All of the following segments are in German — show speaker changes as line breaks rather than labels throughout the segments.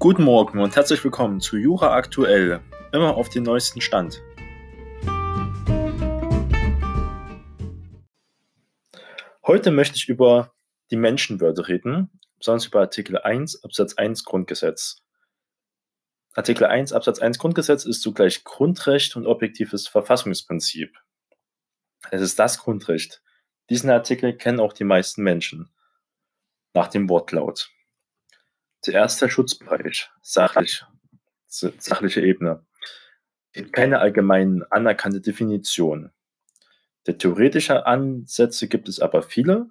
Guten Morgen und herzlich willkommen zu Jura Aktuell, immer auf den neuesten Stand. Heute möchte ich über die Menschenwürde reden, besonders über Artikel 1 Absatz 1 Grundgesetz. Artikel 1 Absatz 1 Grundgesetz ist zugleich Grundrecht und objektives Verfassungsprinzip. Es ist das Grundrecht. Diesen Artikel kennen auch die meisten Menschen nach dem Wortlaut. Zuerst der Schutzbereich, sachlich, sachliche Ebene. Es gibt keine allgemein anerkannte Definition. Der theoretische Ansätze gibt es aber viele.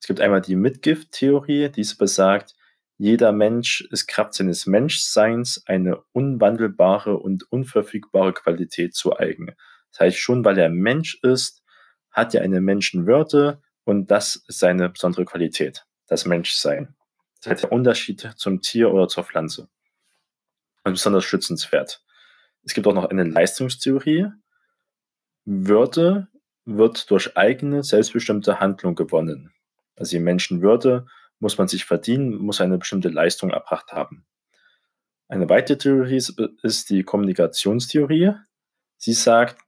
Es gibt einmal die Mitgift-Theorie, diese besagt, jeder Mensch ist Kraft seines Menschseins eine unwandelbare und unverfügbare Qualität zu eigen. Das heißt, schon weil er Mensch ist, hat er eine Menschenwürde und das ist seine besondere Qualität, das Menschsein. Das halt der Unterschied zum Tier oder zur Pflanze. Und besonders schützenswert. Es gibt auch noch eine Leistungstheorie. Würde wird durch eigene, selbstbestimmte Handlung gewonnen. Also die Menschenwürde muss man sich verdienen, muss eine bestimmte Leistung erbracht haben. Eine weitere Theorie ist die Kommunikationstheorie. Sie sagt,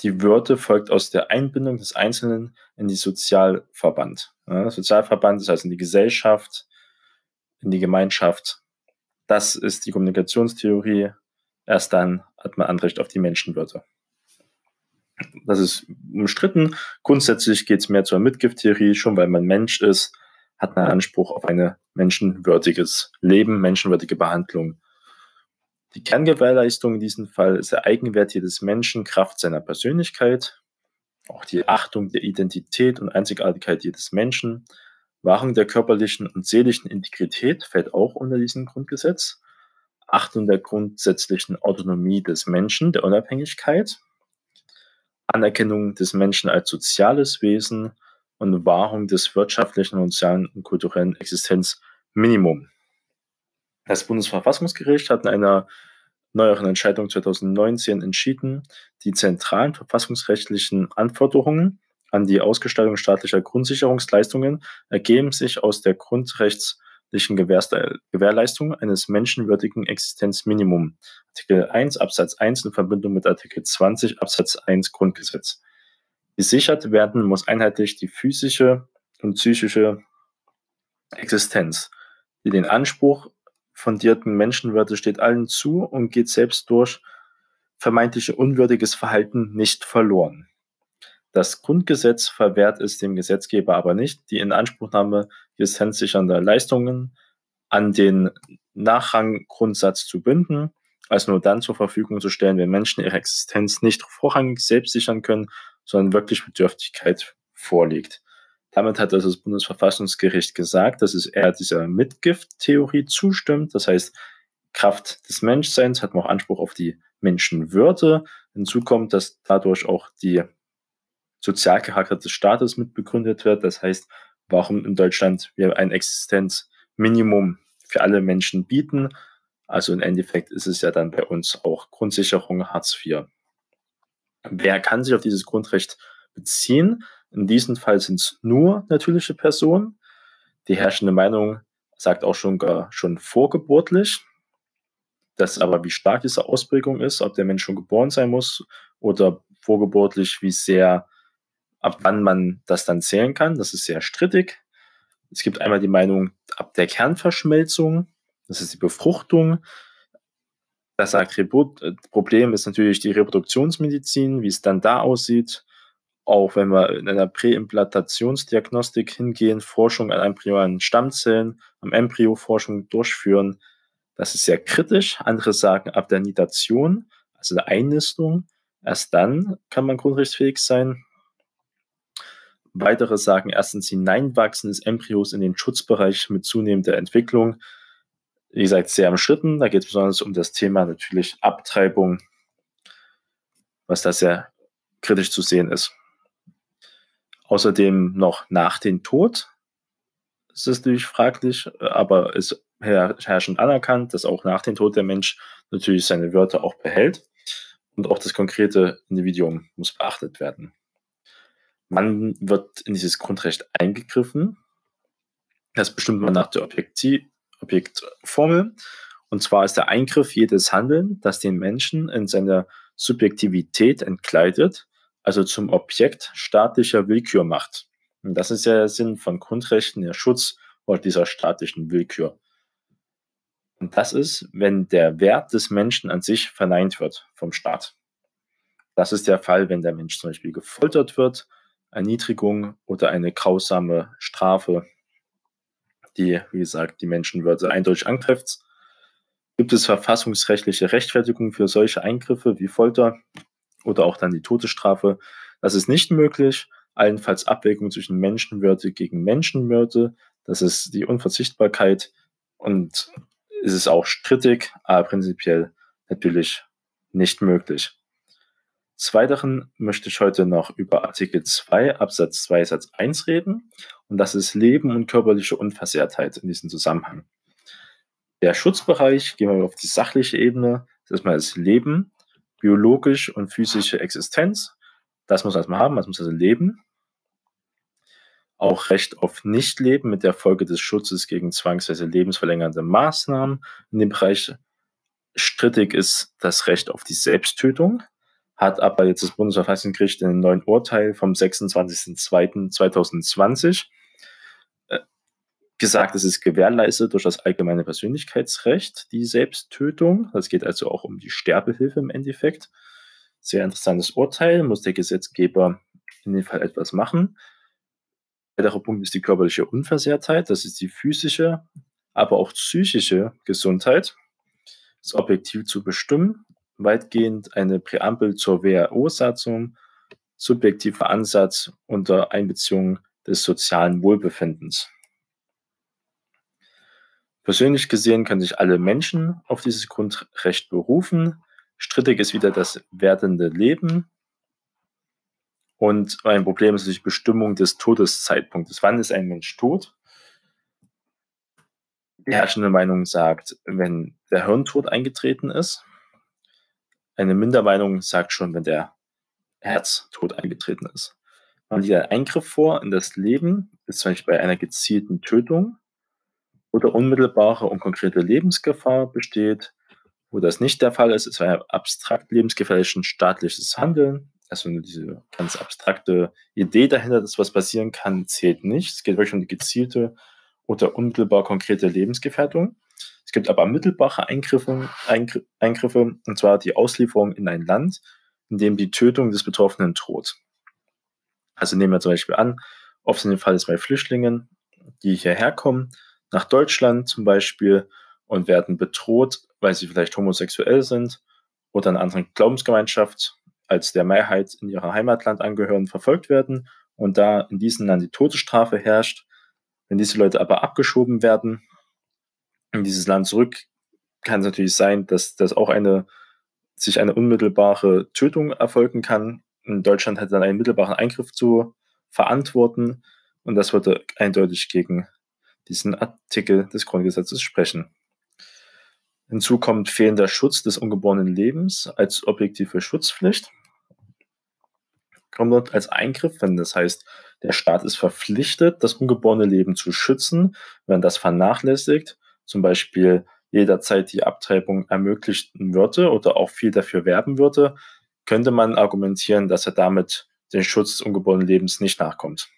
die Würde folgt aus der Einbindung des Einzelnen in die Sozialverband. Ja, Sozialverband, das heißt in die Gesellschaft, in die Gemeinschaft. Das ist die Kommunikationstheorie. Erst dann hat man Anrecht auf die Menschenwürde. Das ist umstritten. Grundsätzlich geht es mehr zur Mitgifttheorie. Schon weil man Mensch ist, hat man Anspruch auf ein menschenwürdiges Leben, menschenwürdige Behandlung. Die Kerngewährleistung in diesem Fall ist der Eigenwert jedes Menschen, Kraft seiner Persönlichkeit, auch die Achtung der Identität und Einzigartigkeit jedes Menschen, Wahrung der körperlichen und seelischen Integrität fällt auch unter diesen Grundgesetz. Achtung der grundsätzlichen Autonomie des Menschen, der Unabhängigkeit. Anerkennung des Menschen als soziales Wesen und Wahrung des wirtschaftlichen, sozialen und kulturellen Existenzminimum. Das Bundesverfassungsgericht hat in einer neueren Entscheidung 2019 entschieden, die zentralen verfassungsrechtlichen Anforderungen an die Ausgestaltung staatlicher Grundsicherungsleistungen ergeben sich aus der grundrechtlichen Gewährleistung eines menschenwürdigen Existenzminimum. Artikel 1 Absatz 1 in Verbindung mit Artikel 20 Absatz 1 Grundgesetz. Gesichert werden muss einheitlich die physische und psychische Existenz, die den Anspruch fundierten Menschenwürde steht allen zu und geht selbst durch vermeintliche unwürdiges Verhalten nicht verloren. Das Grundgesetz verwehrt es dem Gesetzgeber aber nicht, die Inanspruchnahme existenzsichernder Leistungen an den Nachranggrundsatz zu binden, als nur dann zur Verfügung zu stellen, wenn Menschen ihre Existenz nicht vorrangig selbst sichern können, sondern wirklich Bedürftigkeit vorliegt. Damit hat also das Bundesverfassungsgericht gesagt, dass es eher dieser Mitgift-Theorie zustimmt. Das heißt, Kraft des Menschseins hat man auch Anspruch auf die Menschenwürde. Hinzu kommt, dass dadurch auch die Sozialcharakter des Staates mit begründet wird. Das heißt, warum in Deutschland wir ein Existenzminimum für alle Menschen bieten. Also im Endeffekt ist es ja dann bei uns auch Grundsicherung Hartz IV. Wer kann sich auf dieses Grundrecht beziehen? In diesem Fall sind es nur natürliche Personen. Die herrschende Meinung sagt auch schon, schon vorgeburtlich. Das aber, wie stark diese Ausprägung ist, ob der Mensch schon geboren sein muss oder vorgeburtlich, wie sehr ab wann man das dann zählen kann. Das ist sehr strittig. Es gibt einmal die Meinung ab der Kernverschmelzung, das ist die Befruchtung. Das Problem ist natürlich die Reproduktionsmedizin, wie es dann da aussieht. Auch wenn wir in einer Präimplantationsdiagnostik hingehen, Forschung an embryonalen Stammzellen, am Embryo Forschung durchführen, das ist sehr kritisch. Andere sagen ab der Nitation, also der Einnistung, erst dann kann man grundrechtsfähig sein. Weitere sagen erstens Hineinwachsen des Embryos in den Schutzbereich mit zunehmender Entwicklung. Wie gesagt, sehr Schritten. Da geht es besonders um das Thema natürlich Abtreibung, was da sehr kritisch zu sehen ist. Außerdem noch nach dem Tod. Ist natürlich fraglich, aber ist herrschend anerkannt, dass auch nach dem Tod der Mensch natürlich seine Wörter auch behält. Und auch das konkrete Individuum muss beachtet werden. Wann wird in dieses Grundrecht eingegriffen? Das bestimmt man nach der Objektformel. Und zwar ist der Eingriff jedes Handeln, das den Menschen in seiner Subjektivität entkleidet, also zum Objekt staatlicher Willkür macht. Und das ist ja der Sinn von Grundrechten, der Schutz vor dieser staatlichen Willkür. Und das ist, wenn der Wert des Menschen an sich verneint wird vom Staat. Das ist der Fall, wenn der Mensch zum Beispiel gefoltert wird, Erniedrigung oder eine grausame Strafe, die, wie gesagt, die Menschenwürde eindeutig angreift. Gibt es verfassungsrechtliche Rechtfertigung für solche Eingriffe wie Folter oder auch dann die Todesstrafe? Das ist nicht möglich. Allenfalls Abwägung zwischen Menschenwürde gegen Menschenwürde. Das ist die Unverzichtbarkeit und ist es auch strittig, aber prinzipiell natürlich nicht möglich. Des Weiteren möchte ich heute noch über Artikel 2 Absatz 2 Satz 1 reden und das ist Leben und körperliche Unversehrtheit in diesem Zusammenhang. Der Schutzbereich, gehen wir auf die sachliche Ebene, das ist erstmal das Leben, biologisch und physische Existenz. Das muss man erstmal haben, das muss also leben. Auch Recht auf Nichtleben mit der Folge des Schutzes gegen zwangsweise lebensverlängernde Maßnahmen. In dem Bereich strittig ist das Recht auf die Selbsttötung, hat aber jetzt das Bundesverfassungsgericht in einem neuen Urteil vom 26.02.2020 gesagt, es ist gewährleistet durch das allgemeine Persönlichkeitsrecht, die Selbsttötung. Das geht also auch um die Sterbehilfe im Endeffekt. Sehr interessantes Urteil, muss der Gesetzgeber in dem Fall etwas machen. Weiterer Punkt ist die körperliche Unversehrtheit, das ist die physische, aber auch psychische Gesundheit. Das ist objektiv zu bestimmen, weitgehend eine Präambel zur WHO-Satzung, subjektiver Ansatz unter Einbeziehung des sozialen Wohlbefindens. Persönlich gesehen können sich alle Menschen auf dieses Grundrecht berufen. Strittig ist wieder das werdende Leben. Und ein Problem ist die Bestimmung des Todeszeitpunktes. Wann ist ein Mensch tot? Die herrschende Meinung sagt, wenn der Hirntod eingetreten ist. Eine Mindermeinung sagt schon, wenn der Herztod eingetreten ist. Man liegt ein Eingriff vor in das Leben, ist zum Beispiel bei einer gezielten Tötung oder unmittelbare und konkrete Lebensgefahr besteht. Wo das nicht der Fall ist, ist ein abstrakt lebensgefährliches staatliches Handeln. Also diese ganz abstrakte Idee dahinter, dass was passieren kann, zählt nicht. Es geht wirklich um die gezielte oder unmittelbar konkrete Lebensgefährdung. Es gibt aber mittelbare Eingriffe, Eingriffe, und zwar die Auslieferung in ein Land, in dem die Tötung des Betroffenen droht. Also nehmen wir zum Beispiel an, oft in dem Fall ist bei Flüchtlingen, die hierher kommen, nach Deutschland zum Beispiel und werden bedroht, weil sie vielleicht homosexuell sind oder einer anderen Glaubensgemeinschaft als der Mehrheit in ihrer Heimatland angehören, verfolgt werden und da in diesem Land die Todesstrafe herrscht. Wenn diese Leute aber abgeschoben werden in dieses Land zurück, kann es natürlich sein, dass das auch eine sich eine unmittelbare Tötung erfolgen kann. In Deutschland hat dann einen mittelbaren Eingriff zu verantworten und das würde eindeutig gegen diesen Artikel des Grundgesetzes sprechen. Hinzu kommt fehlender Schutz des ungeborenen Lebens als objektive Schutzpflicht. Kommt dort als Eingriff, wenn das heißt, der Staat ist verpflichtet, das ungeborene Leben zu schützen, wenn das vernachlässigt, zum Beispiel jederzeit die Abtreibung ermöglichen würde oder auch viel dafür werben würde, könnte man argumentieren, dass er damit den Schutz des ungeborenen Lebens nicht nachkommt.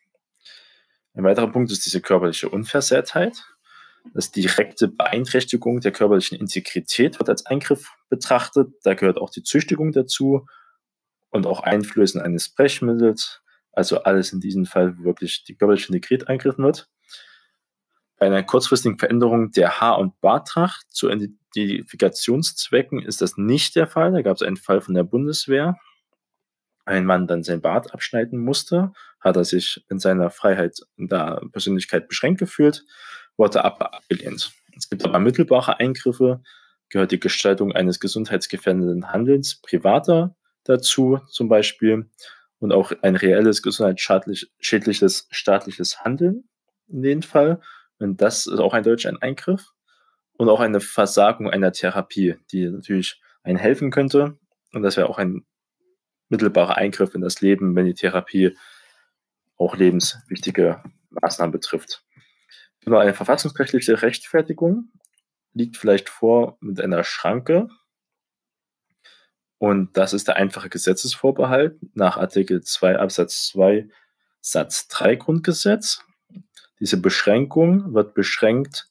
Ein weiterer Punkt ist diese körperliche Unversehrtheit. Das direkte Beeinträchtigung der körperlichen Integrität wird als Eingriff betrachtet. Da gehört auch die Züchtigung dazu und auch Einflößen eines Brechmittels. Also alles in diesem Fall, wo wirklich die körperliche Integrität eingriffen wird. Bei einer kurzfristigen Veränderung der Haar- und Bartracht zu Identifikationszwecken ist das nicht der Fall. Da gab es einen Fall von der Bundeswehr, ein Mann dann sein Bart abschneiden musste, hat er sich in seiner Freiheit in der Persönlichkeit beschränkt gefühlt, wurde abgelehnt. Es gibt aber mittelbare Eingriffe, gehört die Gestaltung eines gesundheitsgefährdenden Handelns privater dazu zum Beispiel und auch ein reelles gesundheitsschädliches staatliches Handeln in dem Fall. Und das ist auch eindeutig ein Eingriff und auch eine Versagung einer Therapie, die natürlich einen helfen könnte. Und das wäre auch ein mittelbarer Eingriff in das Leben, wenn die Therapie auch lebenswichtige Maßnahmen betrifft. Nur eine verfassungsrechtliche Rechtfertigung liegt vielleicht vor mit einer Schranke. Und das ist der einfache Gesetzesvorbehalt nach Artikel 2 Absatz 2 Satz 3 Grundgesetz. Diese Beschränkung wird beschränkt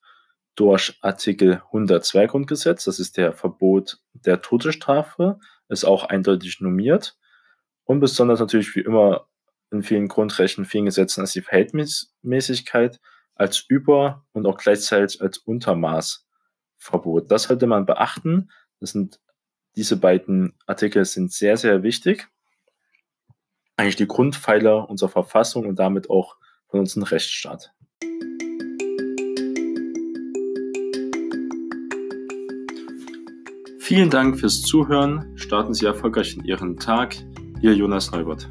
durch Artikel 102 Grundgesetz. Das ist der Verbot der Todesstrafe, ist auch eindeutig normiert. Und besonders natürlich wie immer in vielen Grundrechten, vielen Gesetzen ist die Verhältnismäßigkeit als Über- und auch gleichzeitig als Untermaßverbot. Das sollte man beachten. Das sind, diese beiden Artikel sind sehr, sehr wichtig. Eigentlich die Grundpfeiler unserer Verfassung und damit auch von unserem Rechtsstaat. Vielen Dank fürs Zuhören. Starten Sie erfolgreich in Ihren Tag. Ihr Jonas Neubert.